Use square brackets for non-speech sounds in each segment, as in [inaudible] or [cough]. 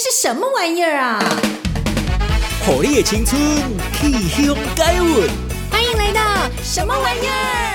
是什么玩意儿啊？火烈青春，气胸。欢迎来到什么玩意儿？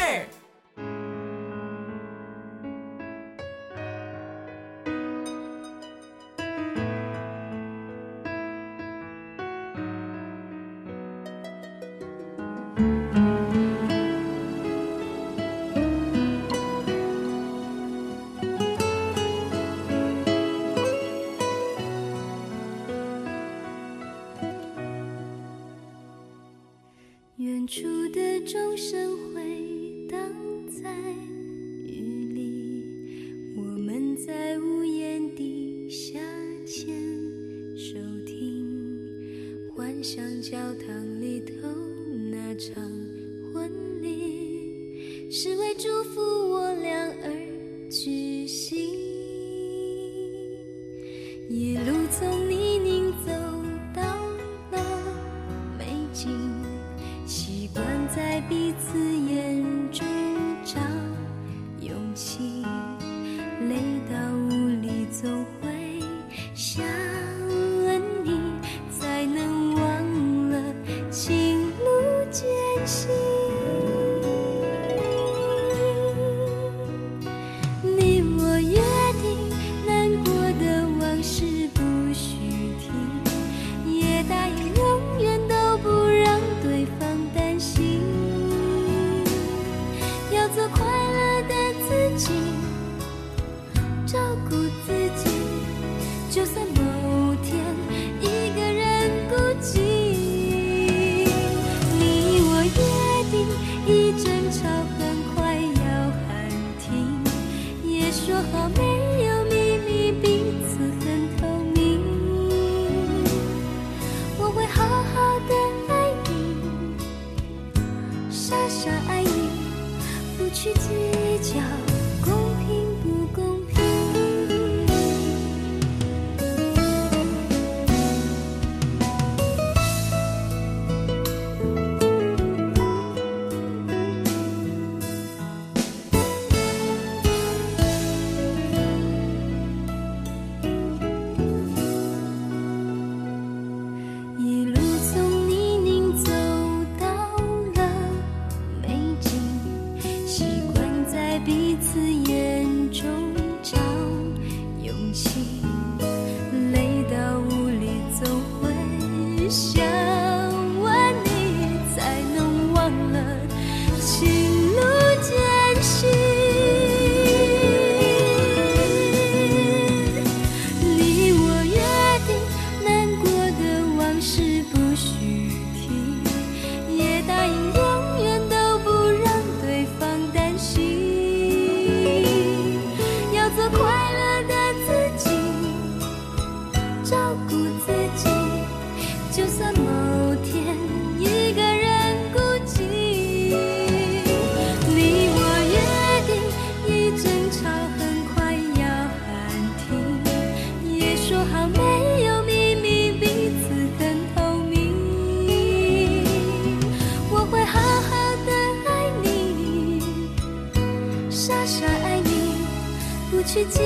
去计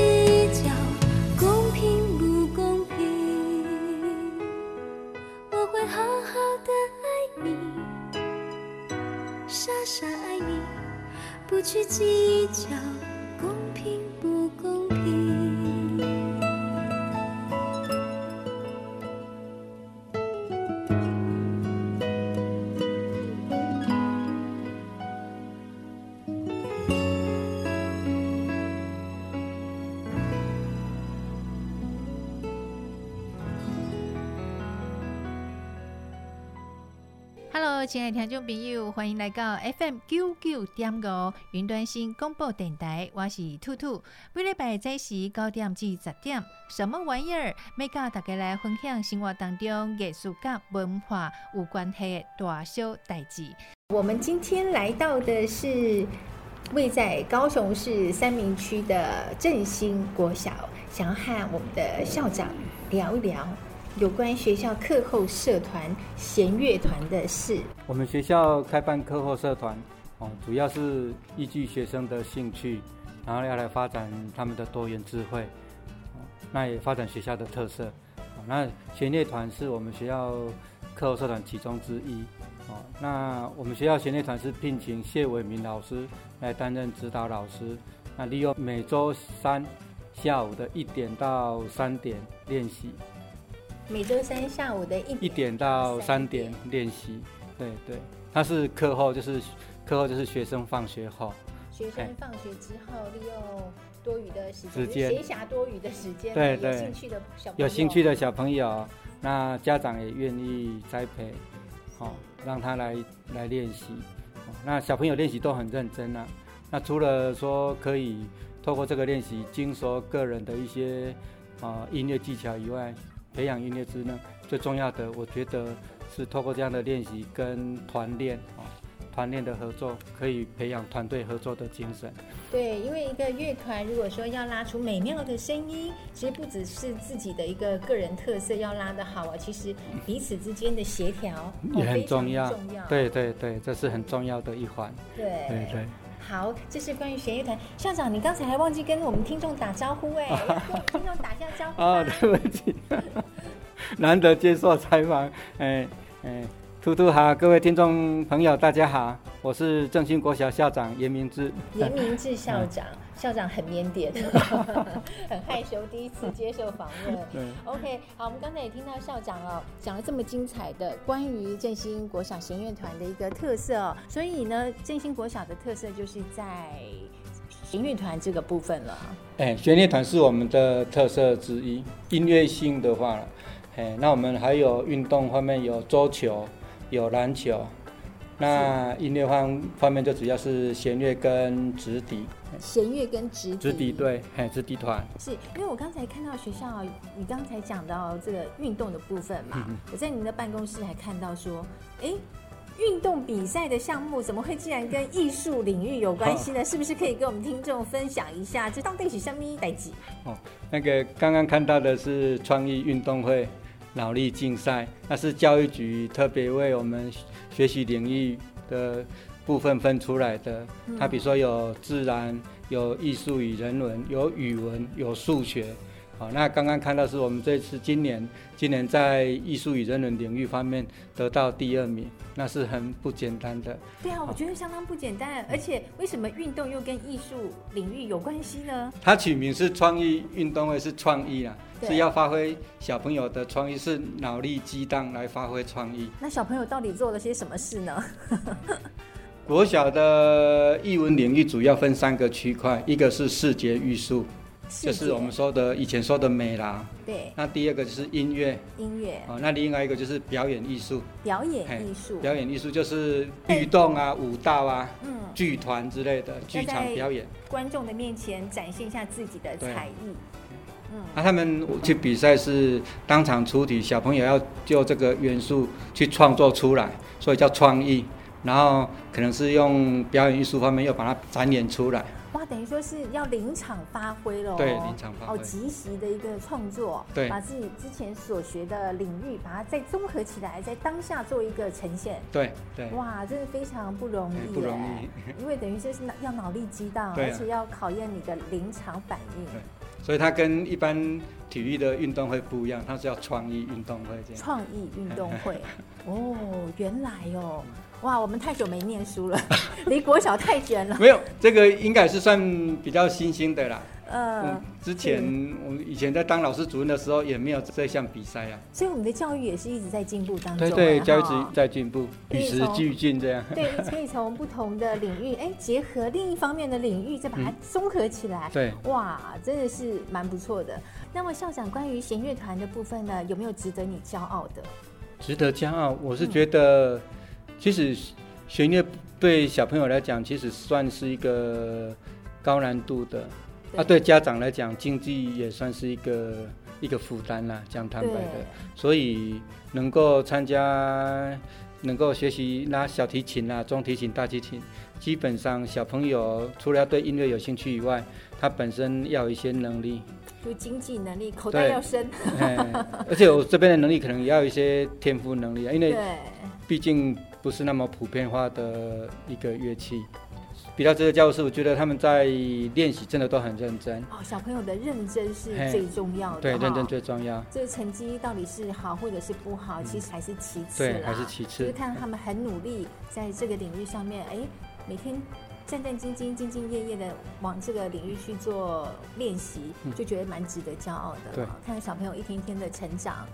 较。亲爱的听众朋友，欢迎来到 FM 九九点五云端新广播电台，我是兔兔。每礼拜早时九点至十点，什么玩意儿？要甲大家来分享生活当中艺术甲文化有关系的大小代志。我们今天来到的是位在高雄市三民区的振兴国小，想要和我们的校长聊一聊。有关学校课后社团弦乐团的事。我们学校开办课后社团，哦，主要是依据学生的兴趣，然后要来发展他们的多元智慧，那也发展学校的特色。那弦乐团是我们学校课后社团其中之一。哦，那我们学校弦乐团是聘请谢伟明老师来担任指导老师。那利用每周三下午的一点到三点练习。每周三下午的一一点到三点练习。对对，他是课后，就是课后就是学生放学后。学生放学之后，利用多余的时间，闲暇多余的时间，对对，有兴趣的小有兴趣的小朋友，那家长也愿意栽培，好。让他来来练习，那小朋友练习都很认真啊。那除了说可以透过这个练习精熟个人的一些啊音乐技巧以外，培养音乐之呢，最重要的我觉得是透过这样的练习跟团练啊。团练的合作可以培养团队合作的精神。对，因为一个乐团如果说要拉出美妙的声音，其实不只是自己的一个个人特色要拉得好啊，其实彼此之间的协调也很重要。重要。对对对，这是很重要的一环。对对对。好，这是关于弦乐团。校长，你刚才还忘记跟我们听众打招呼哎，[laughs] 跟听众打一下招呼。哦，对不起，难得接受采访，哎哎。兔兔好，各位听众朋友，大家好，我是正兴国小校长严明志。严明志校长，嗯、校长很腼腆，[laughs] 很害羞，第一次接受访问。[laughs] 对，OK，好，我们刚才也听到校长哦，讲了这么精彩的关于振兴国小弦乐团的一个特色哦，所以呢，振兴国小的特色就是在弦乐团这个部分了。哎，弦乐团是我们的特色之一。音乐性的话，哎，那我们还有运动方面有桌球。有篮球，那音乐方方面就主要是弦乐跟直笛。弦乐跟直笛。直笛对，嘿，直笛团。是因为我刚才看到学校，你刚才讲到这个运动的部分嘛，嗯、我在您的办公室还看到说，哎、欸，运动比赛的项目怎么会竟然跟艺术领域有关系呢？哦、是不是可以跟我们听众分享一下？这到底是什么代志？哦，那个刚刚看到的是创意运动会。脑力竞赛，那是教育局特别为我们学习领域的部分分出来的。它比如说有自然、有艺术与人文、有语文、有数学。好，那刚刚看到是我们这次今年，今年在艺术与人文领域方面得到第二名，那是很不简单的。对啊，我觉得相当不简单。而且为什么运动又跟艺术领域有关系呢？它取名是创意运动会，是创意啊，是要发挥小朋友的创意，是脑力激荡来发挥创意。那小朋友到底做了些什么事呢？[laughs] 国小的艺文领域主要分三个区块，一个是视觉艺术。就是我们说的以前说的美啦，对。那第二个就是音乐，音乐。哦，那另外一个就是表演艺术，表演艺术。表演艺术就是律动啊、舞蹈啊、嗯、剧团之类的剧场表演。观众的面前展现一下自己的才艺。嗯。那他们去比赛是当场出题，小朋友要就这个元素去创作出来，所以叫创意。然后可能是用表演艺术方面又把它展演出来。哇，等于说是要临场发挥了，对，临场发挥，哦，即时的一个创作，对，把自己之前所学的领域，把它再综合起来，在当下做一个呈现，对对，哇，真的非常不容易，不容易，[laughs] 因为等于这是要脑力激荡，而且要考验你的临场反应，对，所以它跟一般体育的运动会不一样，它是要创意运动会这样，创意运动会，[laughs] 哦，原来哦。哇，我们太久没念书了，[laughs] 离国小太远了。没有，这个应该是算比较新兴的啦。呃、嗯，之前我们以前在当老师主任的时候，也没有这项比赛啊。所以我们的教育也是一直在进步当中。对对，教育一直在进步，与时俱进这样。对，可以从不同的领域，哎，结合另一方面的领域，再把它综合起来。嗯、对，哇，真的是蛮不错的。那么校长，关于弦乐团的部分呢，有没有值得你骄傲的？值得骄傲，我是觉得。嗯其实弦乐对小朋友来讲，其实算是一个高难度的。对啊，对家长来讲，经济也算是一个一个负担啦，讲坦白的。所以能够参加，能够学习拉小提琴啊、中提琴、大提琴，基本上小朋友除了要对音乐有兴趣以外，他本身要有一些能力，就经济能力，口袋要深。而且我这边的能力可能也要有一些天赋能力啊，因为毕竟。不是那么普遍化的一个乐器，比较这个教室，我觉得他们在练习真的都很认真。哦，小朋友的认真是最重要的。对，认真最重要。这个成绩到底是好或者是不好，其实还是其次。对，还是其次。就是看他们很努力，在这个领域上面，哎，每天战战兢兢、兢兢业业的往这个领域去做练习，就觉得蛮值得骄傲的。对，看到小朋友一天天的成长。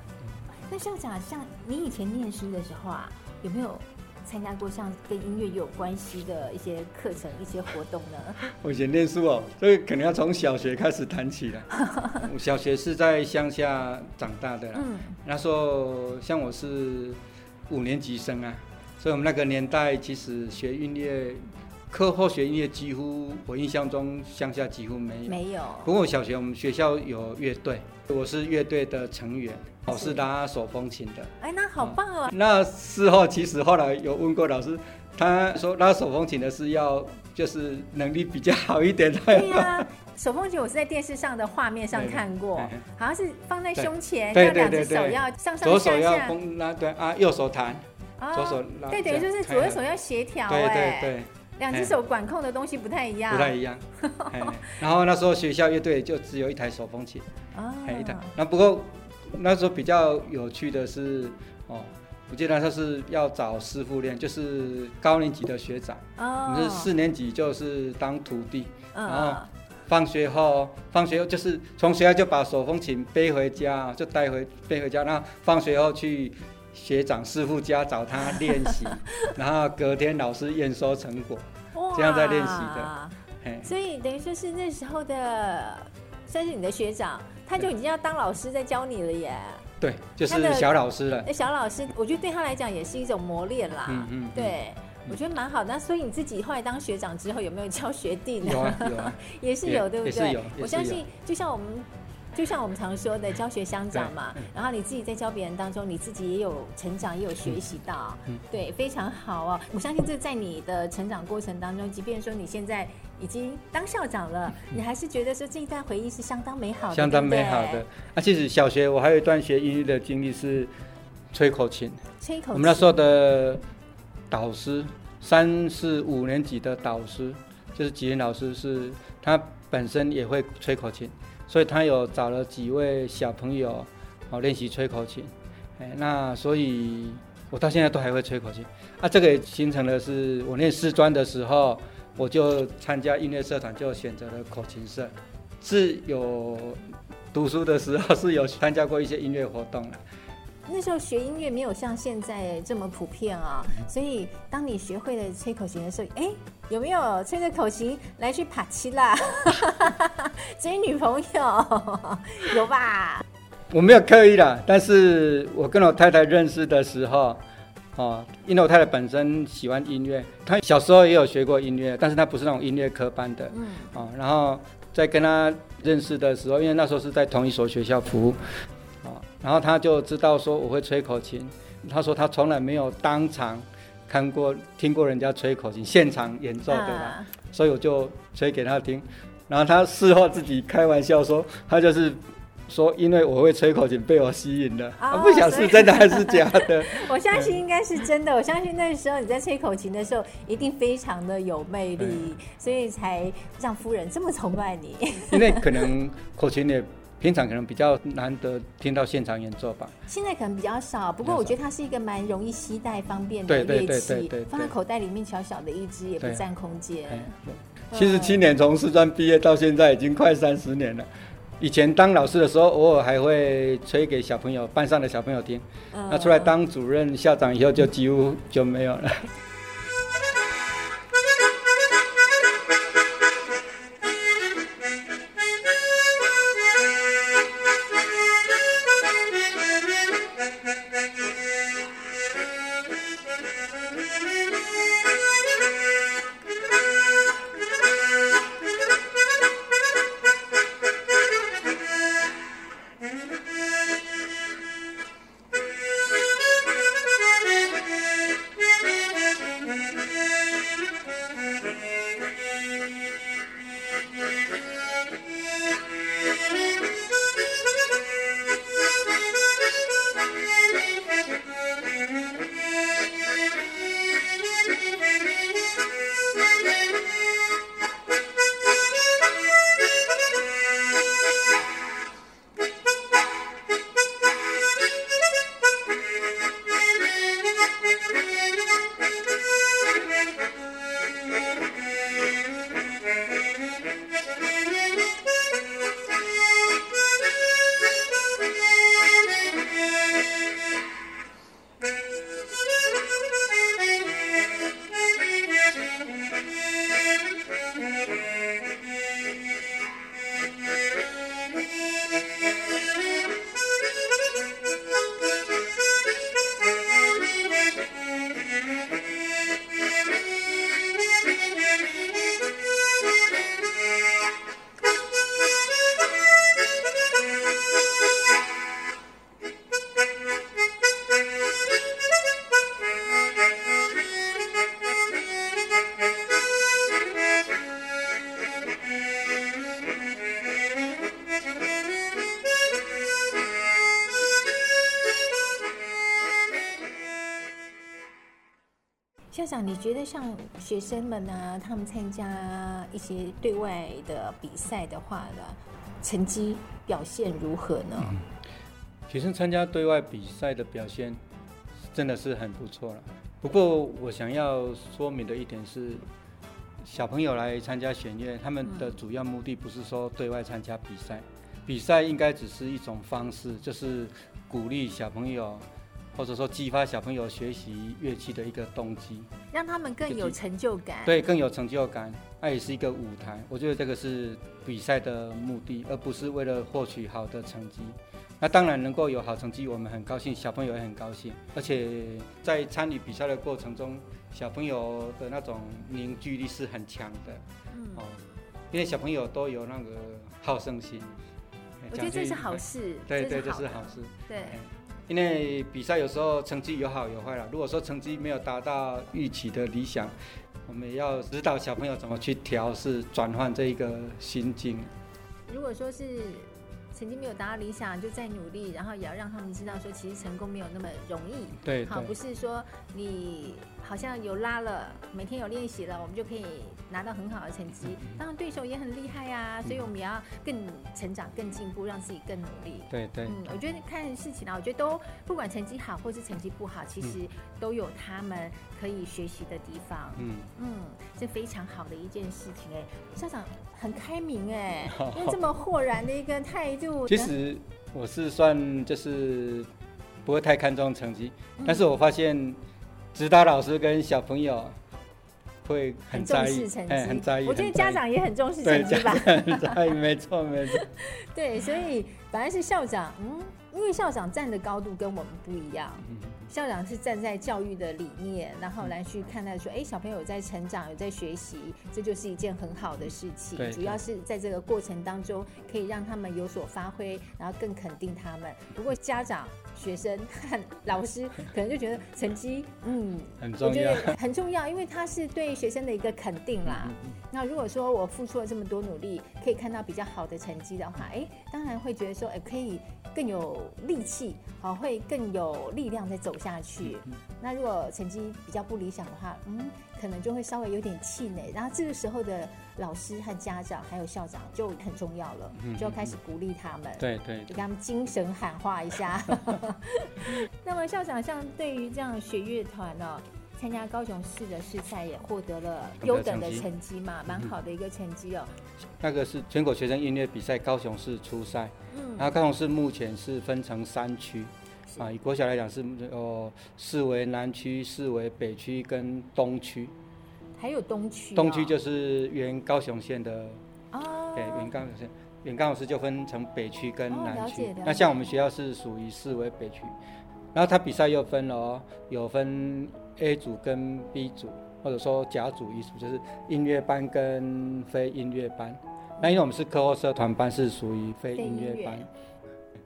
那校长，像你以前念书的时候啊，有没有参加过像跟音乐有关系的一些课程、一些活动呢？[laughs] 我以前念书哦，所以可能要从小学开始谈起了。[laughs] 我小学是在乡下长大的啦，嗯，那时候像我是五年级生啊，所以我们那个年代其实学音乐。课后学音乐几乎，我印象中乡下几乎没有。没有。不过小学我们学校有乐队，我是乐队的成员，我是拉手风琴的。哎，那好棒哦。那事后其实后来有问过老师，他说拉手风琴的是要就是能力比较好一点的。对呀，手风琴我是在电视上的画面上看过，好像是放在胸前，要两只手要上上下下。左手要拉对啊，右手弹，左手拉。对，等于就是左右手要协调。对对对。两只手管控的东西不太一样，不太一样。[laughs] 然后那时候学校乐队就只有一台手风琴，哦，一台。那不过那时候比较有趣的是，哦，我记得他是要找师傅练，就是高年级的学长，哦，我们是四年级就是当徒弟，然后放学后，放学后就是从学校就把手风琴背回家，就带回背回家，然后放学后去。学长师傅家找他练习，[laughs] 然后隔天老师验收成果，这样在练习的。所以等于说是那时候的，算是你的学长，他就已经要当老师在教你了耶。对，就是小老师了。小老师，我觉得对他来讲也是一种磨练啦。嗯嗯。对，我觉得蛮好的。那所以你自己后来当学长之后，有没有教学弟呢？有啊，有啊，[laughs] 也是有，对不对？有。我相信，就像我们。就像我们常说的，教学相长嘛。然后你自己在教别人当中，你自己也有成长，也有学习到。嗯，对，非常好哦。我相信这在你的成长过程当中，即便说你现在已经当校长了，你还是觉得说这一段回忆是相当美好的。相当美好的。啊，其实小学我还有一段学音乐的经历是吹口琴。吹口琴。我们那时候的导师，三四五年级的导师，就是吉林老师，是他本身也会吹口琴。所以他有找了几位小朋友，哦，练习吹口琴，哎，那所以我到现在都还会吹口琴。啊，这个也形成了是我念师专的时候，我就参加音乐社团，就选择了口琴社。是有读书的时候是有参加过一些音乐活动的。那时候学音乐没有像现在这么普遍啊，所以当你学会了吹口琴的时候，哎，有没有吹着口琴来去爬七啦？[laughs] 追女朋友有吧？我没有刻意啦，但是我跟我太太认识的时候，哦，因为我太太本身喜欢音乐，她小时候也有学过音乐，但是她不是那种音乐科班的，嗯，哦，然后在跟她认识的时候，因为那时候是在同一所学校服务。然后他就知道说我会吹口琴，他说他从来没有当场看过、听过人家吹口琴现场演奏对吧，啊、所以我就吹给他听。然后他事后自己开玩笑说，他就是说因为我会吹口琴被我吸引了，哦、不晓得是真的还是假的。[laughs] 我相信应该是真的，我相信那时候你在吹口琴的时候一定非常的有魅力，嗯、所以才让夫人这么崇拜你。[laughs] 因为可能口琴也。平常可能比较难得听到现场演奏吧，现在可能比较少。不过我觉得它是一个蛮容易携带、方便的乐器，放在口袋里面，小小的一支也不占空间。七十七年从师专毕业到现在已经快三十年了。以前当老师的时候，偶尔还会吹给小朋友、班上的小朋友听。那出来当主任、校长以后，就几乎就没有了。校长，你觉得像学生们呢，他们参加一些对外的比赛的话呢，成绩表现如何呢？学生参加对外比赛的表现真的是很不错了。不过我想要说明的一点是，小朋友来参加选乐，他们的主要目的不是说对外参加比赛，比赛应该只是一种方式，就是鼓励小朋友。或者说激发小朋友学习乐器的一个动机，让他们更有成就感。对，更有成就感。那也是一个舞台，我觉得这个是比赛的目的，而不是为了获取好的成绩。那当然能够有好成绩，我们很高兴，小朋友也很高兴。而且在参与比赛的过程中，小朋友的那种凝聚力是很强的。嗯。哦，因为小朋友都有那个好胜心。我觉得这是好事。对对，这是好事。对。因为比赛有时候成绩有好有坏了。如果说成绩没有达到预期的理想，我们也要指导小朋友怎么去调试、转换这一个心境。如果说是。成绩没有达到理想，就再努力，然后也要让他们知道说，其实成功没有那么容易。对，好，不是说你好像有拉了，每天有练习了，我们就可以拿到很好的成绩。当然对手也很厉害呀、啊，所以我们也要更成长、更进步，让自己更努力。对对。嗯，我觉得看事情啊，我觉得都不管成绩好或是成绩不好，其实都有他们可以学习的地方。嗯嗯，是非常好的一件事情哎，校长很开明哎，[laughs] 用这么豁然的一个态度。其实我是算就是不会太看重成绩，但是我发现指导老师跟小朋友会很在意，哎，很在意。我觉得家长也很重视成绩吧，很在意，没错没错。[laughs] 对，所以本来是校长，嗯，因为校长站的高度跟我们不一样。校长是站在教育的理念，然后来去看待说，哎，小朋友有在成长，有在学习，这就是一件很好的事情。主要是在这个过程当中，可以让他们有所发挥，然后更肯定他们。不过家长、学生和老师可能就觉得成绩，嗯，[laughs] 很重要，很重要，因为他是对学生的一个肯定啦。那如果说我付出了这么多努力，可以看到比较好的成绩的话，哎，当然会觉得说，哎，可以更有力气，好，会更有力量再走下去，那如果成绩比较不理想的话，嗯，可能就会稍微有点气馁。然后这个时候的老师和家长还有校长就很重要了，就要开始鼓励他们，对对，就给他们精神喊话一下。[laughs] [laughs] 那么校长像对于这样学乐团呢，参加高雄市的市赛也获得了优等的成绩。嘛，蛮好的一个成绩哦。那个是全国学生音乐比赛高雄市初赛，嗯，然后高雄市目前是分成三区。啊，以国小来讲是哦，市为南区、市为北区跟东区，还有东区、哦。东区就是原高雄县的哦，对，原高雄县，原高雄市就分成北区跟南区。哦、那像我们学校是属于市为北区，然后他比赛又分了哦，有分 A 组跟 B 组，或者说甲组、乙组，就是音乐班跟非音乐班。那因为我们是课后社团班，是属于非音乐班。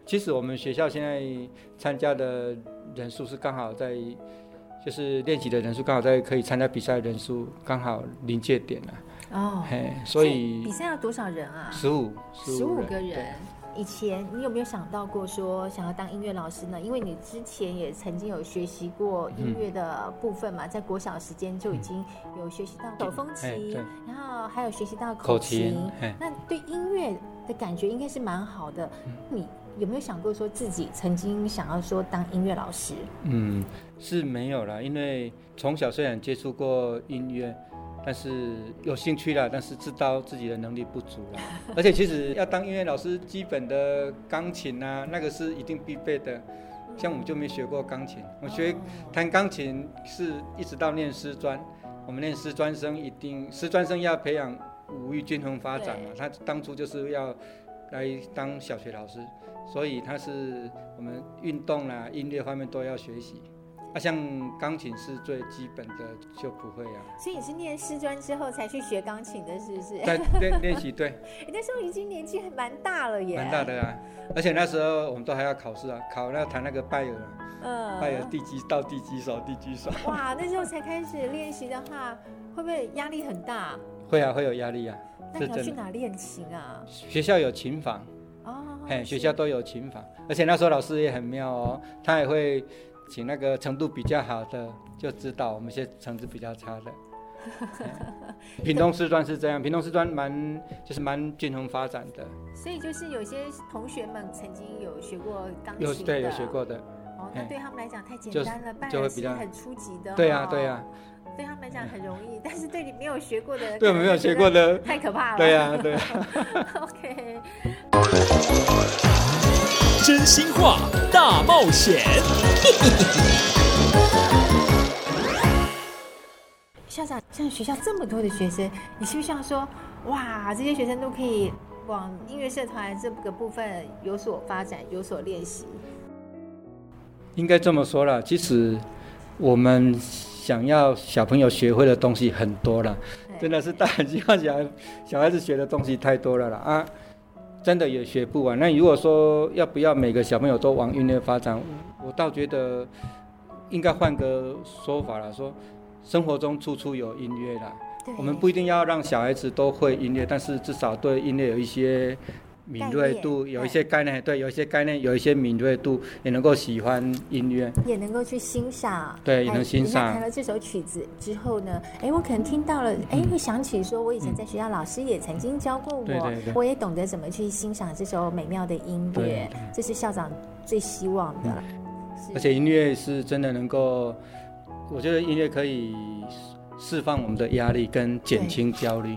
其实我们学校现在参加的人数是刚好在，就是练习的人数刚好在可以参加比赛的人数刚好临界点了。哦，嘿，所以比赛要多少人啊？十五，十五个人。以前你有没有想到过说想要当音乐老师呢？因为你之前也曾经有学习过音乐的部分嘛，在国小时间就已经有学习到手风琴，然后还有学习到口琴。那对音乐的感觉应该是蛮好的。你。有没有想过说自己曾经想要说当音乐老师？嗯，是没有啦，因为从小虽然接触过音乐，但是有兴趣了，但是知道自己的能力不足了。[laughs] 而且其实要当音乐老师，基本的钢琴啊，那个是一定必备的。像我们就没学过钢琴，我学弹钢琴是一直到念师专。我们念师专生一定师专生要培养五育均衡发展嘛，他当初就是要来当小学老师。所以他是我们运动啦、啊、音乐方面都要学习，啊，像钢琴是最基本的就不会啊。所以你是念师专之后才去学钢琴的，是不是？在练练习，对。[laughs] 你那时候已经年纪还蛮大了耶。蛮大的啊，而且那时候我们都还要考试啊，考那弹那个拜尔，嗯，拜尔第几到第几首，第几首。哇，那时候才开始练习的话，会不会压力很大？会啊，会有压力啊。那你要去哪练琴啊？学校有琴房。哦，嘿，学校都有琴房，而且那时候老师也很妙哦，他也会请那个程度比较好的，就知道我们一些成绩比较差的。[laughs] 屏东师专是这样，屏东师专蛮就是蛮均衡发展的。所以就是有些同学们曾经有学过钢琴有对有学过的。哦，那对他们来讲太简单了，就，就会比较很初级的。对呀对呀。对他们来讲很容易，[laughs] 但是对你没有学过的，对我们没有学过的太可怕了。对呀对呀。[laughs] OK。真心话大冒险。校长，像学校这么多的学生，你是不是想说，哇，这些学生都可以往音乐社团这个部分有所发展、有所练习？应该这么说了，其实我们想要小朋友学会的东西很多了，真的是大人希望小孩小孩子学的东西太多了了啊，真的也学不完。那如果说要不要每个小朋友都往音乐发展，我倒觉得应该换个说法了，说。生活中处处有音乐啦，我们不一定要让小孩子都会音乐，但是至少对音乐有一些敏锐度，有一些概念，对，有一些概念，有一些敏锐度，也能够喜欢音乐，也能够去欣赏，对，也能欣赏。弹了这首曲子之后呢，哎，我可能听到了，哎，会想起说，我以前在学校老师也曾经教过我，对对对，我也懂得怎么去欣赏这首美妙的音乐，这是校长最希望的。而且音乐是真的能够。我觉得音乐可以释放我们的压力跟减轻焦虑。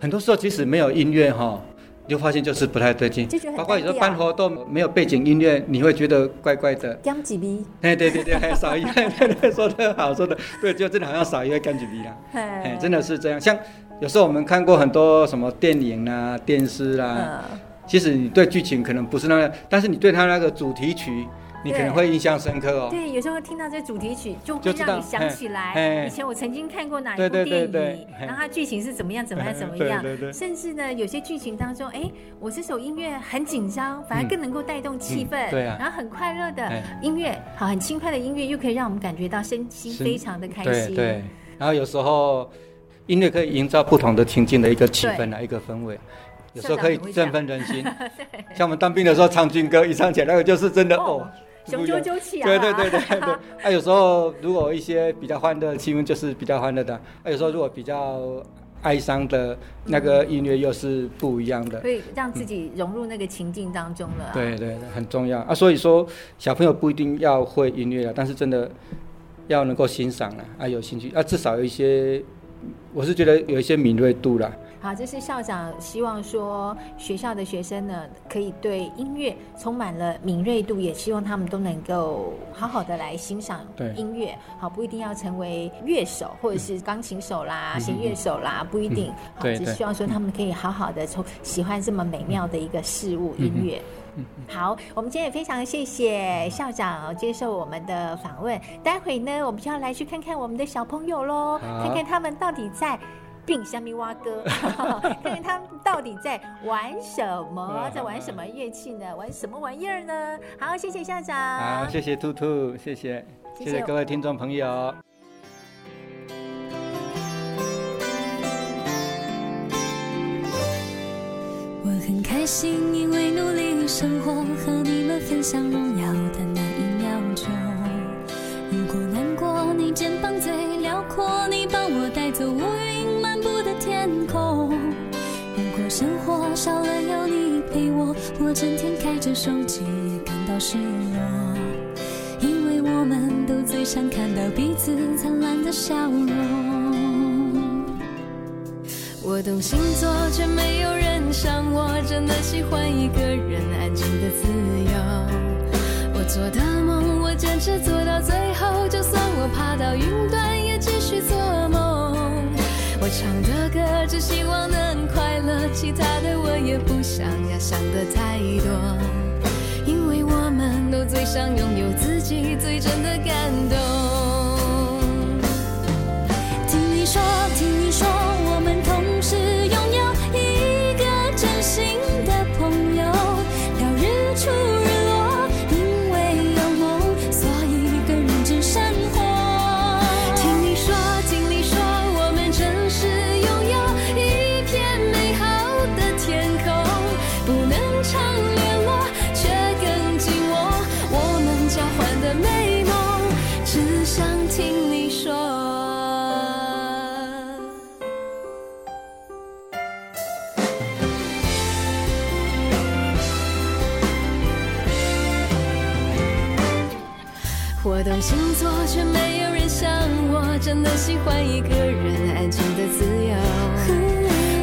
很多时候，即使没有音乐哈，你就发现就是不太对劲。包括有时候办活动没有背景音乐，你会觉得怪怪的。甘几逼？哎，对对对，还少一个，对对，说的好，说的对，就真的好像少一个甘几逼了。哎，真的是这样。像有时候我们看过很多什么电影啊、电视啊，其实你对剧情可能不是那个，但是你对它那个主题曲。你可能会印象深刻哦。对，有时候听到这主题曲，就会让你想起来以前我曾经看过哪一部电影，然后它剧情是怎么样，怎么样，怎么样。甚至呢，有些剧情当中，哎，我这首音乐很紧张，反而更能够带动气氛。对啊。然后很快乐的音乐，好，很轻快的音乐，又可以让我们感觉到身心非常的开心。对。然后有时候音乐可以营造不同的情境的一个气氛啊，一个氛围。有时候可以振奋人心。[laughs] 像我们当兵的时候唱军歌，一唱起来那个就是真的哦。雄赳赳气昂！对对对对 [laughs] 对，啊，有时候如果一些比较欢乐的气氛，就是比较欢乐的；啊，有时候如果比较哀伤的那个音乐，又是不一样的。可以让自己融入那个情境当中了。对对，很重要啊！所以说，小朋友不一定要会音乐啊，但是真的要能够欣赏啊，啊，有兴趣啊，至少有一些，我是觉得有一些敏锐度啦。好，这是校长希望说学校的学生呢，可以对音乐充满了敏锐度，也希望他们都能够好好的来欣赏音乐。好，不一定要成为乐手或者是钢琴手啦、弦乐、嗯、手啦，不一定。好，只希望说他们可以好好的从喜欢这么美妙的一个事物、嗯、音乐。好，我们今天也非常谢谢校长接受我们的访问。待会呢，我们就要来去看看我们的小朋友喽，看看他们到底在。并虾米蛙哥，[laughs] 看看他们到底在玩什么，在玩什么乐器呢？玩什么玩意儿呢？好，谢谢校长。好，谢谢兔兔，谢谢，谢谢各位听众朋友。我很开心，因为努力生活，和你们分享荣耀的那一秒钟。如果难过，你肩膀最辽阔，你帮我带走乌云漫步的天空。如果生活少了有你陪我，我整天开着手机也感到失落。因为我们都最想看到彼此灿烂的笑容。我懂星座，却没有人像我，真的喜欢一个人安静的自由。我做的梦，我坚持做到最后，就算我爬到云端，也继续做。我唱的歌，只希望能快乐，其他的我也不想要想的太多，因为我们都最想拥有自己最真的感动。听你说，听你说，我懂星座，却没有人像我，真的喜欢一个人安静的自由。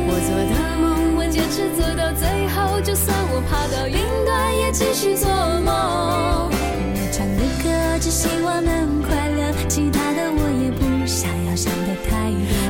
我做的梦，我坚持做到最后，就算我爬到云端，也继续做梦。我唱的歌，只希望能快乐，其他的我也不想要想的太多。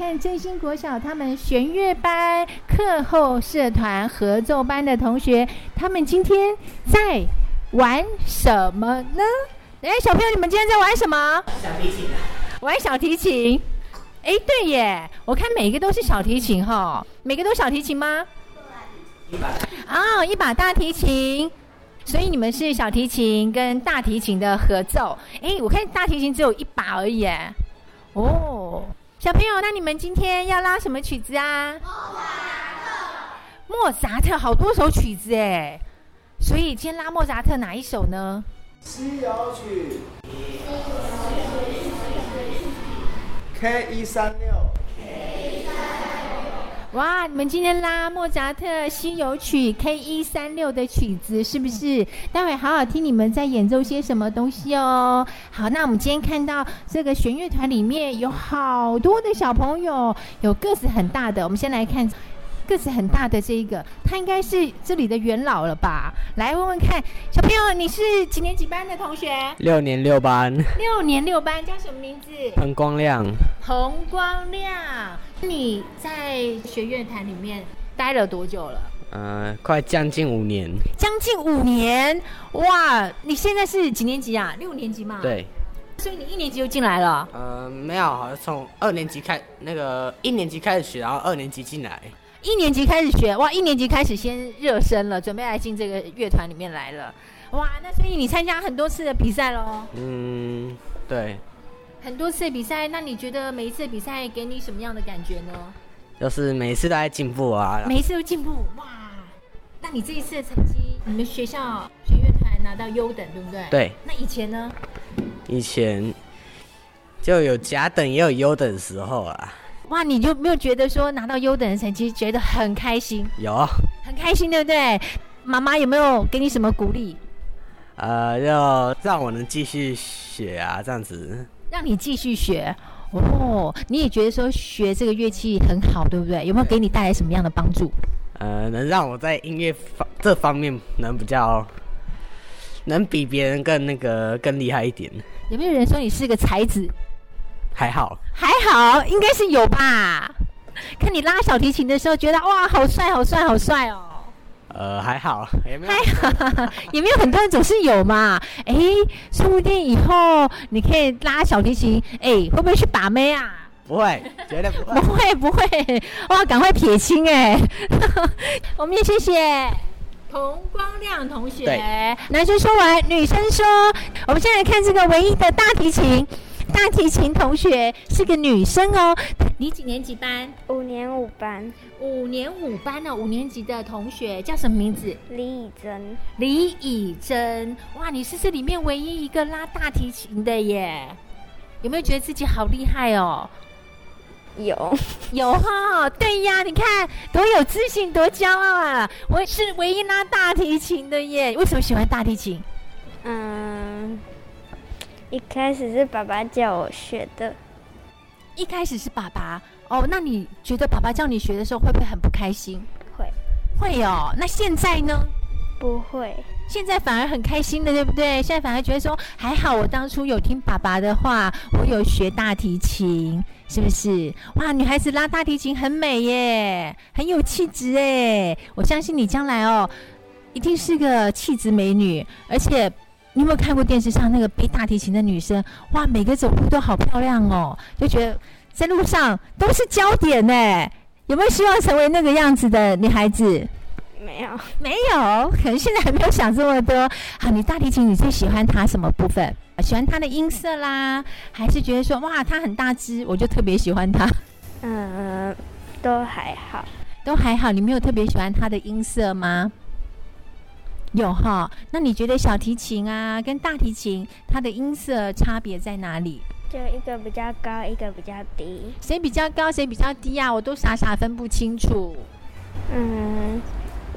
看振兴国小他们弦乐班课后社团合奏班的同学，他们今天在玩什么呢？哎，小朋友，你们今天在玩什么？小提琴。玩小提琴。哎，对耶，我看每个都是小提琴哈、每个都小提琴吗？一把。啊，一把大提琴。所以你们是小提琴跟大提琴的合奏。哎，我看大提琴只有一把而已。哦。小朋友，那你们今天要拉什么曲子啊？莫扎特。莫扎特好多首曲子哎，所以今天拉莫扎特哪一首呢？西游曲。K 一三六。哇，你们今天拉莫扎特《西游曲》K 一三六的曲子是不是？待会好好听你们在演奏些什么东西哦。好，那我们今天看到这个弦乐团里面有好多的小朋友，有个子很大的。我们先来看个子很大的这一个，他应该是这里的元老了吧？来问问看，小朋友，你是几年几班的同学？六年六班。六年六班，叫什么名字？彭光亮。彭光亮，你在学乐团里面待了多久了？呃，快将近五年。将近五年，哇！你现在是几年级啊？六年级嘛。对。所以你一年级就进来了？呃，没有，好像从二年级开，那个一年级开始学，然后二年级进来。一年级开始学，哇！一年级开始先热身了，准备来进这个乐团里面来了，哇！那所以你参加很多次的比赛喽？嗯，对。很多次的比赛，那你觉得每一次的比赛给你什么样的感觉呢？就是每一次都在进步啊。每一次都进步，哇！那你这一次的成绩，你们学校学乐团拿到优等，对不对？对。那以前呢？以前就有甲等也有优等的时候啊。哇，你就没有觉得说拿到优等的成绩觉得很开心？有，很开心，对不对？妈妈有没有给你什么鼓励？呃，要让我能继续写啊，这样子。让你继续学哦，你也觉得说学这个乐器很好，对不对？有没有给你带来什么样的帮助？呃，能让我在音乐方这方面能比较。能比别人更那个更厉害一点？有没有人说你是个才子？还好，还好，应该是有吧？看你拉小提琴的时候，觉得哇，好帅，好帅，好帅哦。呃，还好，也没有？还好，也没有很多人总是有嘛？哎，说不定以后你可以拉小提琴，哎，会不会去把妹啊？不会，绝对不会，不会，不会。哇，赶快撇清哎！[laughs] 我们也谢谢。童光亮同学，男生说完，女生说，我们现在来看这个唯一的大提琴，大提琴同学是个女生哦。你几年级班？五年五班。五年五班呢？五年级的同学叫什么名字？李以真。李以真，哇，你是这里面唯一一个拉大提琴的耶？有没有觉得自己好厉害哦？有 [laughs] 有哈，对呀，你看多有自信，多骄傲啊！我是唯一拉大提琴的耶。为什么喜欢大提琴？嗯，一开始是爸爸叫我学的。一开始是爸爸哦，那你觉得爸爸叫你学的时候会不会很不开心？会，会哦。那现在呢？不会，现在反而很开心的，对不对？现在反而觉得说还好，我当初有听爸爸的话，我有学大提琴，是不是？哇，女孩子拉大提琴很美耶，很有气质哎！我相信你将来哦，一定是个气质美女。而且，你有没有看过电视上那个背大提琴的女生？哇，每个走路都好漂亮哦，就觉得在路上都是焦点呢。有没有希望成为那个样子的女孩子？没有，没有，可能现在还没有想这么多。好，你大提琴你最喜欢它什么部分？喜欢它的音色啦，还是觉得说哇，它很大只，我就特别喜欢它？嗯，都还好，都还好。你没有特别喜欢它的音色吗？有哈。那你觉得小提琴啊跟大提琴它的音色差别在哪里？就一个比较高，一个比较低。谁比较高，谁比较低啊？我都傻傻分不清楚。嗯。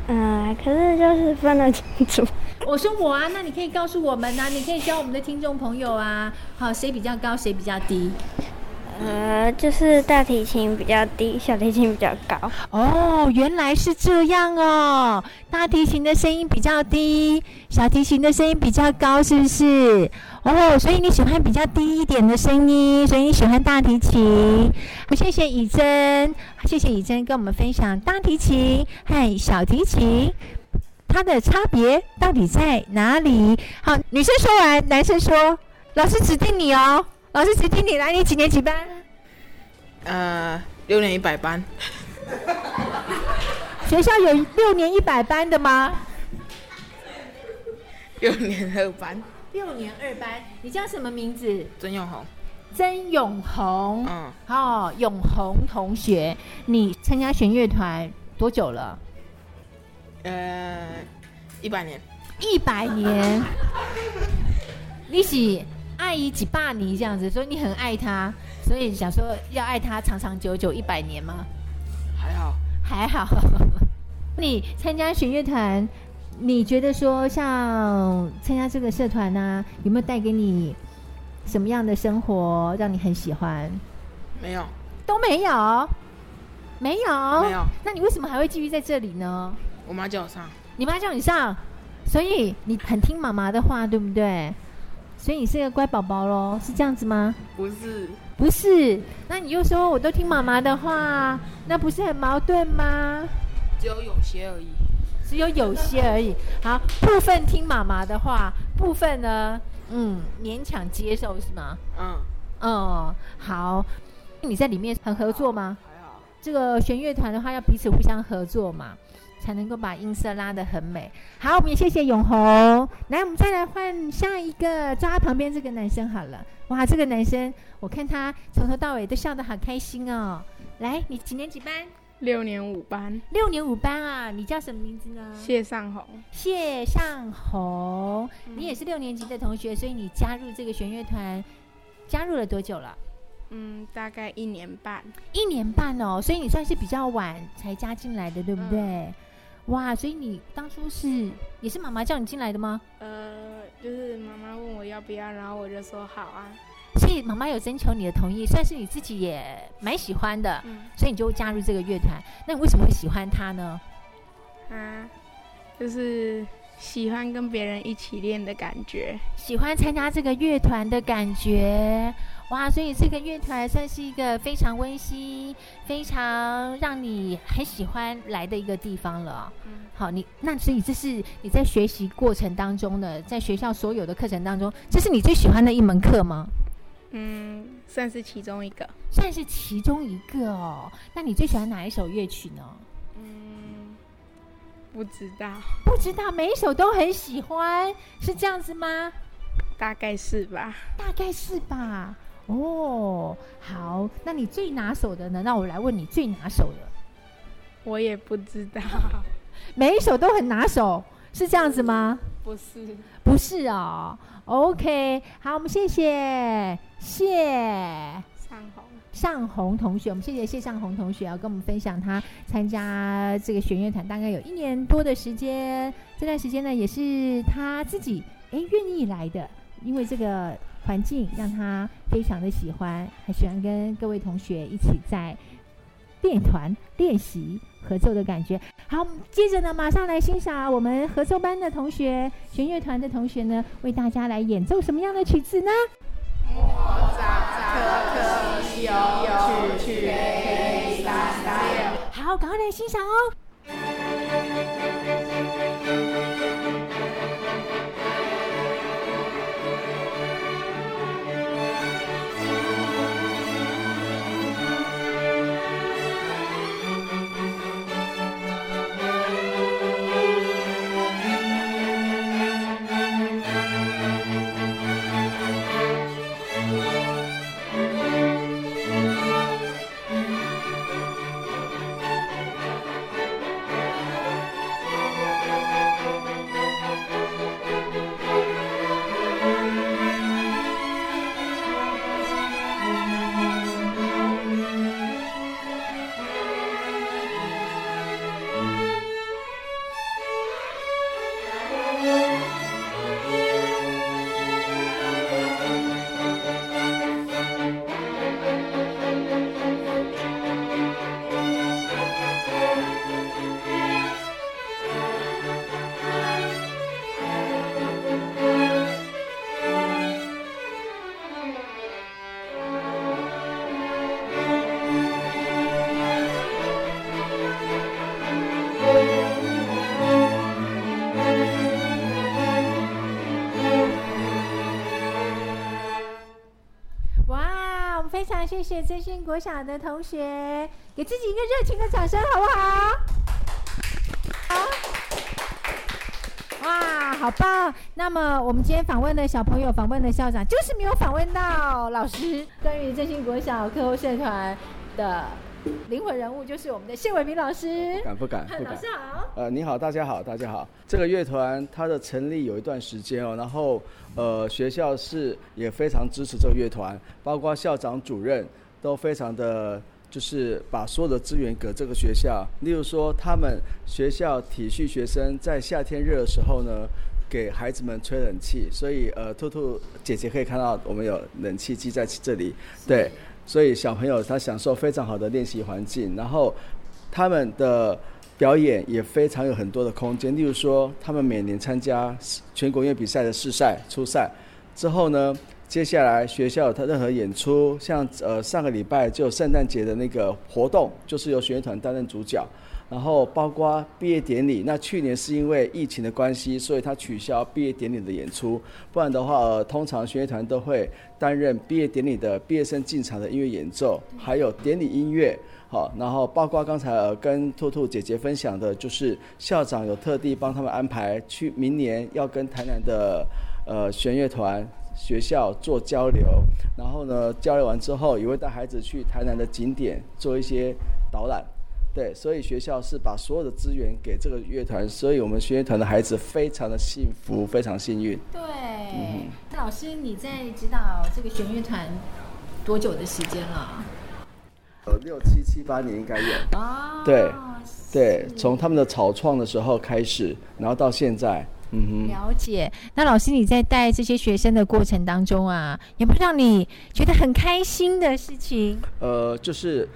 嗯，可是就是分得清楚。[laughs] 我说我啊，那你可以告诉我们啊，你可以教我们的听众朋友啊，好，谁比较高，谁比较低？呃，就是大提琴比较低，小提琴比较高。哦，原来是这样哦，大提琴的声音比较低，小提琴的声音比较高，是不是？哦，所以你喜欢比较低一点的声音，所以你喜欢大提琴。好，谢谢以真，谢谢以真跟我们分享大提琴和小提琴它的差别到底在哪里？好，女生说完，男生说，老师指定你哦，老师请听你来，你几年几班？呃，六年一百班。[laughs] 学校有六年一百班的吗？六年二班。六年二班，你叫什么名字？曾永红。曾永红，嗯，哦，永红同学，你参加弦乐团多久了？呃，一百年。一百年。[laughs] 你是爱伊几霸你这样子，所以你很爱他，所以想说要爱他长长久久一百年吗？还好，还好。[laughs] 你参加弦乐团。你觉得说像参加这个社团呢、啊，有没有带给你什么样的生活让你很喜欢？没有，都没有，没有，没有。那你为什么还会继续在这里呢？我妈叫我上。你妈叫你上，所以你很听妈妈的话，对不对？所以你是个乖宝宝喽，是这样子吗？不是，不是。那你又说我都听妈妈的话，那不是很矛盾吗？只有有些而已。只有有些而已。好，部分听妈妈的话，部分呢，嗯，勉强接受是吗？嗯。嗯，好。你在里面很合作吗？还好。这个弦乐团的话，要彼此互相合作嘛。才能够把音色拉得很美。好，我们也谢谢永红。来，我们再来换下一个，抓旁边这个男生好了。哇，这个男生，我看他从头到尾都笑得好开心哦。来，你几年几班？六年五班。六年五班啊，你叫什么名字呢？谢尚红。谢尚红，嗯，你也是六年级的同学，所以你加入这个弦乐团，加入了多久了？嗯，大概一年半。一年半哦，所以你算是比较晚才加进来的，对不对？嗯哇，所以你当初是也是妈妈叫你进来的吗？呃，就是妈妈问我要不要，然后我就说好啊。所以妈妈有征求你的同意，算是你自己也蛮喜欢的，嗯，所以你就加入这个乐团。那你为什么会喜欢他呢？啊，就是喜欢跟别人一起练的感觉，喜欢参加这个乐团的感觉。哇，所以这个乐团算是一个非常温馨、非常让你很喜欢来的一个地方了。嗯，好，你那所以这是你在学习过程当中的，在学校所有的课程当中，这是你最喜欢的一门课吗？嗯，算是其中一个，算是其中一个哦。那你最喜欢哪一首乐曲呢？嗯，不知道，不知道，每一首都很喜欢，是这样子吗？大概是吧，大概是吧。哦，好，那你最拿手的呢？那我来问你最拿手的。我也不知道，每一首都很拿手，是这样子吗？不是，不是哦。OK，好，我们谢谢谢尚红尚红同学，我们谢谢谢尚红同学啊，跟我们分享他参加这个弦乐团大概有一年多的时间，这段时间呢也是他自己哎愿意来的，因为这个。环境让他非常的喜欢，还喜欢跟各位同学一起在练团练习合奏的感觉。好，接着呢，马上来欣赏我们合奏班的同学、弦乐团的同学呢，为大家来演奏什么样的曲子呢？莫扎特曲曲 K 三三六。好，赶快来欣赏哦。谢谢真心国小的同学，给自己一个热情的掌声，好不好？好，哇，好棒！那么我们今天访问的小朋友，访问的校长，就是没有访问到老师。关于真心国小课后社团的灵魂人物，就是我们的谢伟明老师。不敢不敢，不敢。老师好。呃，你好，大家好，大家好。这个乐团它的成立有一段时间哦，然后。呃，学校是也非常支持这个乐团，包括校长、主任都非常的，就是把所有的资源给这个学校。例如说，他们学校体恤学生在夏天热的时候呢，给孩子们吹冷气。所以，呃，兔兔姐姐可以看到我们有冷气机在这里。对，所以小朋友他享受非常好的练习环境，然后他们的表演也非常有很多的空间。例如说，他们每年参加全国音乐比赛的试赛、初赛之后呢，接下来学校有他任何演出，像呃上个礼拜就圣诞节的那个活动，就是由弦乐团担任主角。然后包括毕业典礼，那去年是因为疫情的关系，所以他取消毕业典礼的演出。不然的话，呃，通常弦乐团都会担任毕业典礼的毕业生进场的音乐演奏，还有典礼音乐。好，然后包括刚才呃跟兔兔姐姐分享的，就是校长有特地帮他们安排去明年要跟台南的呃弦乐团学校做交流，然后呢交流完之后，也会带孩子去台南的景点做一些导览。对，所以学校是把所有的资源给这个乐团，所以我们弦乐团的孩子非常的幸福，非常幸运。对，嗯、老师，你在指导这个弦乐团多久的时间了？呃，六七七八年应该有。啊。对，对，从他们的草创的时候开始，然后到现在，嗯哼。了解。那老师，你在带这些学生的过程当中啊，有没有让你觉得很开心的事情？呃，就是。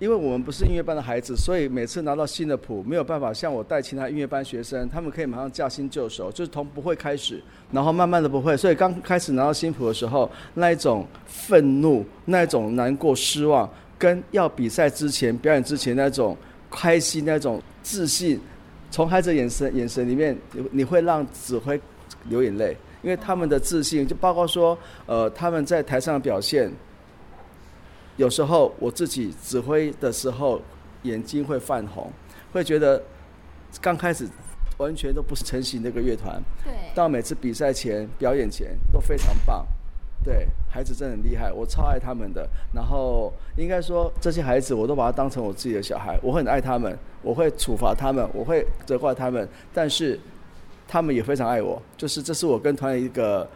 因为我们不是音乐班的孩子，所以每次拿到新的谱，没有办法像我带其他音乐班学生，他们可以马上驾轻就熟，就是从不会开始，然后慢慢的不会。所以刚开始拿到新谱的时候，那一种愤怒、那一种难过、失望，跟要比赛之前、表演之前那种开心、那种自信，从孩子眼神眼神里面，你你会让指挥流眼泪，因为他们的自信，就包括说，呃，他们在台上的表现。有时候我自己指挥的时候，眼睛会泛红，会觉得刚开始完全都不是成型那个乐团。对。到每次比赛前、表演前都非常棒。对，孩子真的很厉害，我超爱他们的。然后应该说，这些孩子我都把他当成我自己的小孩，我很爱他们，我会处罚他们，我会责怪他们，但是他们也非常爱我。就是这是我跟团的一个。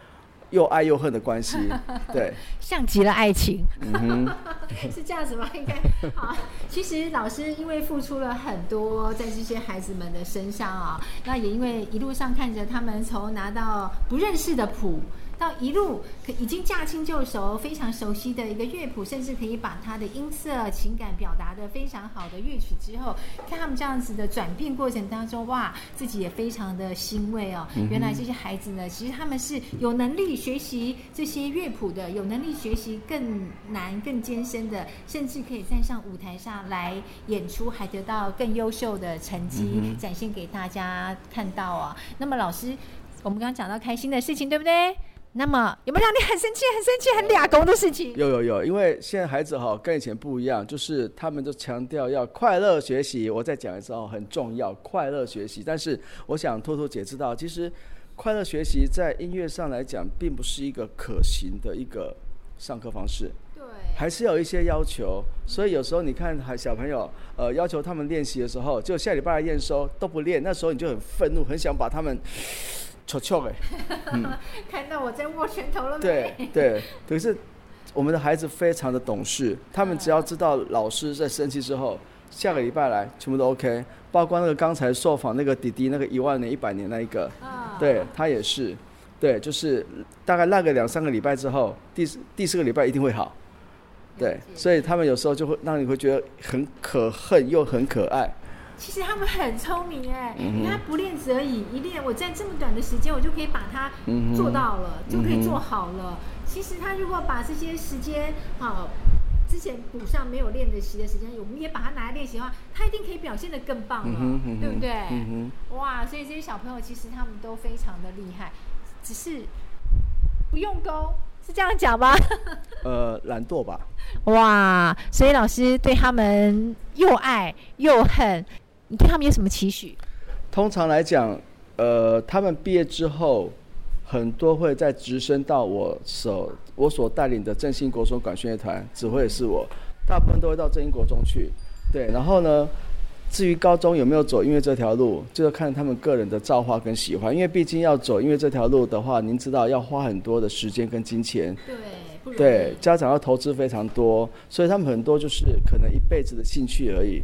又爱又恨的关系，[laughs] 对，像极了爱情，嗯、[laughs] 是这样子吗？应该好。其实老师因为付出了很多在这些孩子们的身上啊，那也因为一路上看着他们从拿到不认识的谱。到一路可已经驾轻就熟，非常熟悉的一个乐谱，甚至可以把他的音色、情感表达的非常好的乐曲之后，看他们这样子的转变过程当中，哇，自己也非常的欣慰哦。原来这些孩子呢，其实他们是有能力学习这些乐谱的，有能力学习更难、更艰深的，甚至可以站上舞台上来演出，还得到更优秀的成绩展现给大家看到啊。那么老师，我们刚刚讲到开心的事情，对不对？那么有没有让你很生气、很生气、很俩公的事情？有有有，因为现在孩子哈跟以前不一样，就是他们都强调要快乐学习。我再讲一次哦，很重要，快乐学习。但是我想偷偷解释到，其实快乐学习在音乐上来讲，并不是一个可行的一个上课方式。对，还是有一些要求。所以有时候你看，还小朋友呃要求他们练习的时候，就下礼拜来验收都不练，那时候你就很愤怒，很想把他们。戳戳哎，看到我在握拳头了没？对对，可是我们的孩子非常的懂事，他们只要知道老师在生气之后，下个礼拜来全部都 OK，包括那个刚才受访那个弟弟，那个一万年、一百年那一个，对他也是，对，就是大概那个两三个礼拜之后，第第四个礼拜一定会好，对，所以他们有时候就会让你会觉得很可恨又很可爱。其实他们很聪明哎，你看不练则已，一练我在这么短的时间，我就可以把它做到了，就可以做好了。其实他如果把这些时间好之前补上没有练的习的时间，我们也把它拿来练习的话，他一定可以表现的更棒了，对不对？哇，所以这些小朋友其实他们都非常的厉害，只是不用功，是这样讲吗？[laughs] 呃，懒惰吧。哇，所以老师对他们又爱又恨。你对他们有什么期许？通常来讲，呃，他们毕业之后，很多会再直升到我所我所带领的振兴国中管弦乐团，指挥也是我，大部分都会到振兴国中去。对，然后呢，至于高中有没有走音乐这条路，就要看他们个人的造化跟喜欢。因为毕竟要走音乐这条路的话，您知道要花很多的时间跟金钱。对，对，家长要投资非常多，所以他们很多就是可能一辈子的兴趣而已。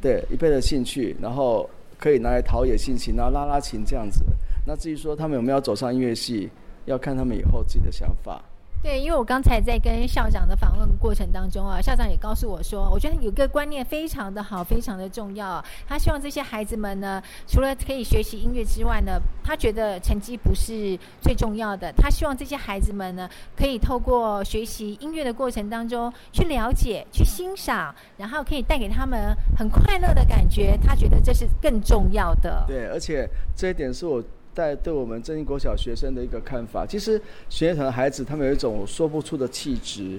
对，一辈的兴趣，然后可以拿来陶冶性情，然后拉拉琴这样子。那至于说他们有没有走上音乐系，要看他们以后自己的想法。对，因为我刚才在跟校长的访问过程当中啊，校长也告诉我说，我觉得有个观念非常的好，非常的重要。他希望这些孩子们呢，除了可以学习音乐之外呢，他觉得成绩不是最重要的。他希望这些孩子们呢，可以透过学习音乐的过程当中去了解、去欣赏，然后可以带给他们很快乐的感觉。他觉得这是更重要的。对，而且这一点是我。在对我们正兴国小学生的一个看法，其实学业团的孩子他们有一种说不出的气质，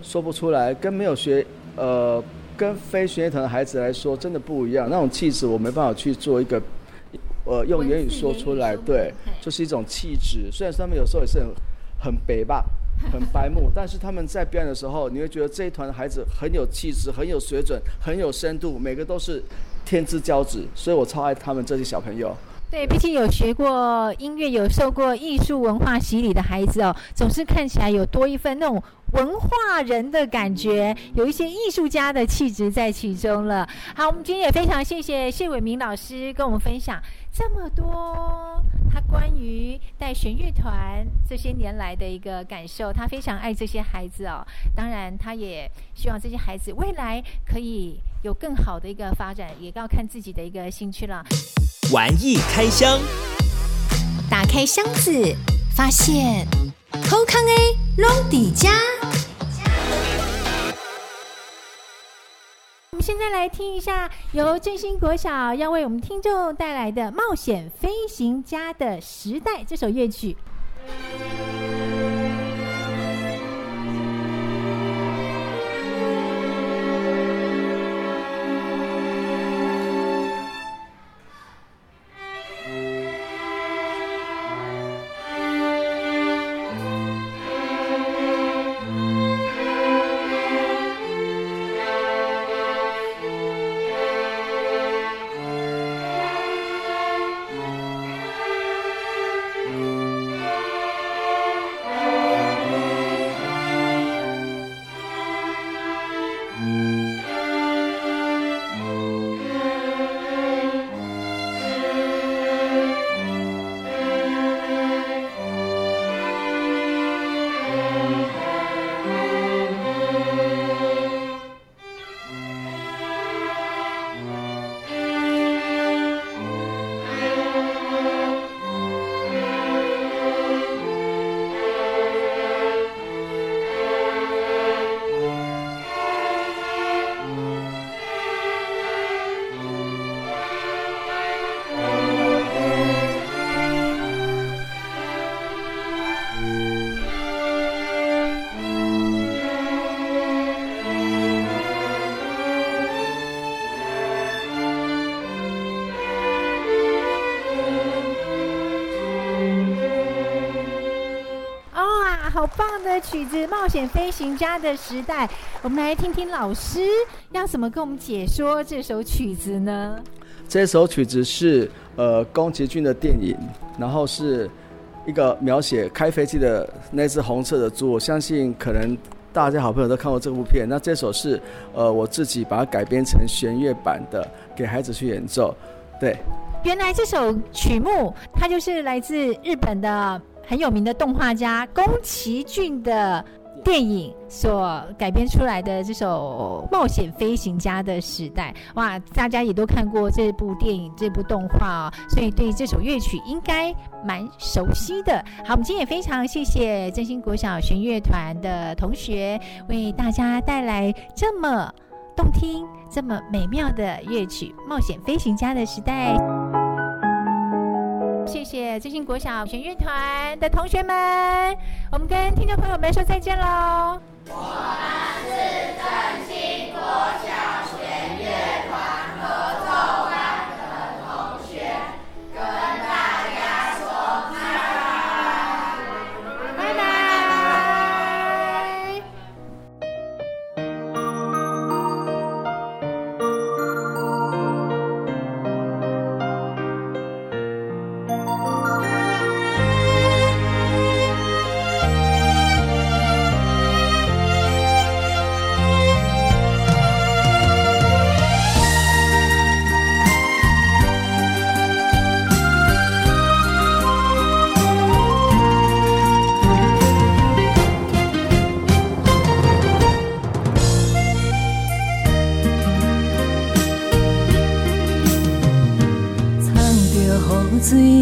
说不出来，跟没有学呃，跟非学业团的孩子来说真的不一样。那种气质我没办法去做一个呃用言语说出来，对，就是一种气质。虽然他们有时候也是很很白吧，[laughs] 很白目，但是他们在表演的时候，你会觉得这一团的孩子很有气质，很有水准，很有深度，每个都是天之骄子，所以我超爱他们这些小朋友。对，毕竟有学过音乐、有受过艺术文化洗礼的孩子哦，总是看起来有多一份那种文化人的感觉，有一些艺术家的气质在其中了。好，我们今天也非常谢谢谢伟明老师跟我们分享这么多他关于带弦乐团这些年来的一个感受。他非常爱这些孩子哦，当然他也希望这些孩子未来可以有更好的一个发展，也要看自己的一个兴趣了。玩意开箱，打开箱子，发现好康 A 龙底家。我们现在来听一下由振兴国小要为我们听众带来的《冒险飞行家的时代》这首乐曲。曲子《冒险飞行家的时代》，我们来听听老师要怎么跟我们解说这首曲子呢？这首曲子是呃宫崎骏的电影，然后是一个描写开飞机的那只红色的猪。我相信可能大家好朋友都看过这部片。那这首是呃我自己把它改编成弦乐版的，给孩子去演奏。对，原来这首曲目它就是来自日本的。很有名的动画家宫崎骏的电影所改编出来的这首《冒险飞行家的时代》，哇，大家也都看过这部电影、这部动画哦，所以对这首乐曲应该蛮熟悉的。好，我们今天也非常谢谢正兴国小弦乐团的同学为大家带来这么动听、这么美妙的乐曲《冒险飞行家的时代》。谢谢振兴国小弦乐团的同学们，我们跟听众朋友们说再见喽。我们是振兴国小 Dưới.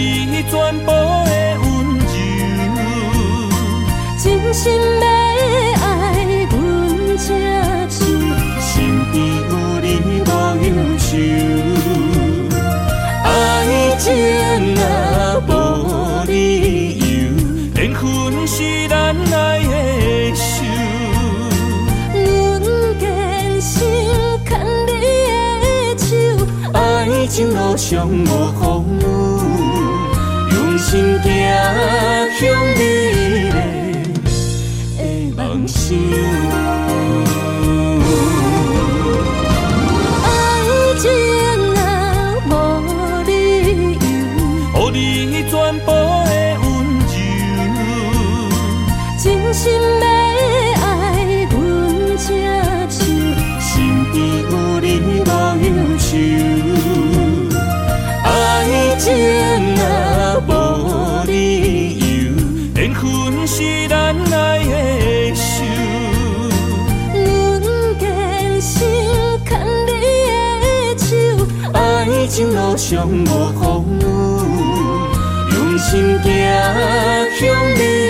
你全部的温柔，真心要爱阮才亲。身边有你无忧愁，爱情啊无理由，阮心牵你的手，爱情路上无风雨。心走向美丽的梦想，爱情啊，无理由，全部的温柔，真心。尚无风雨，用心走向你。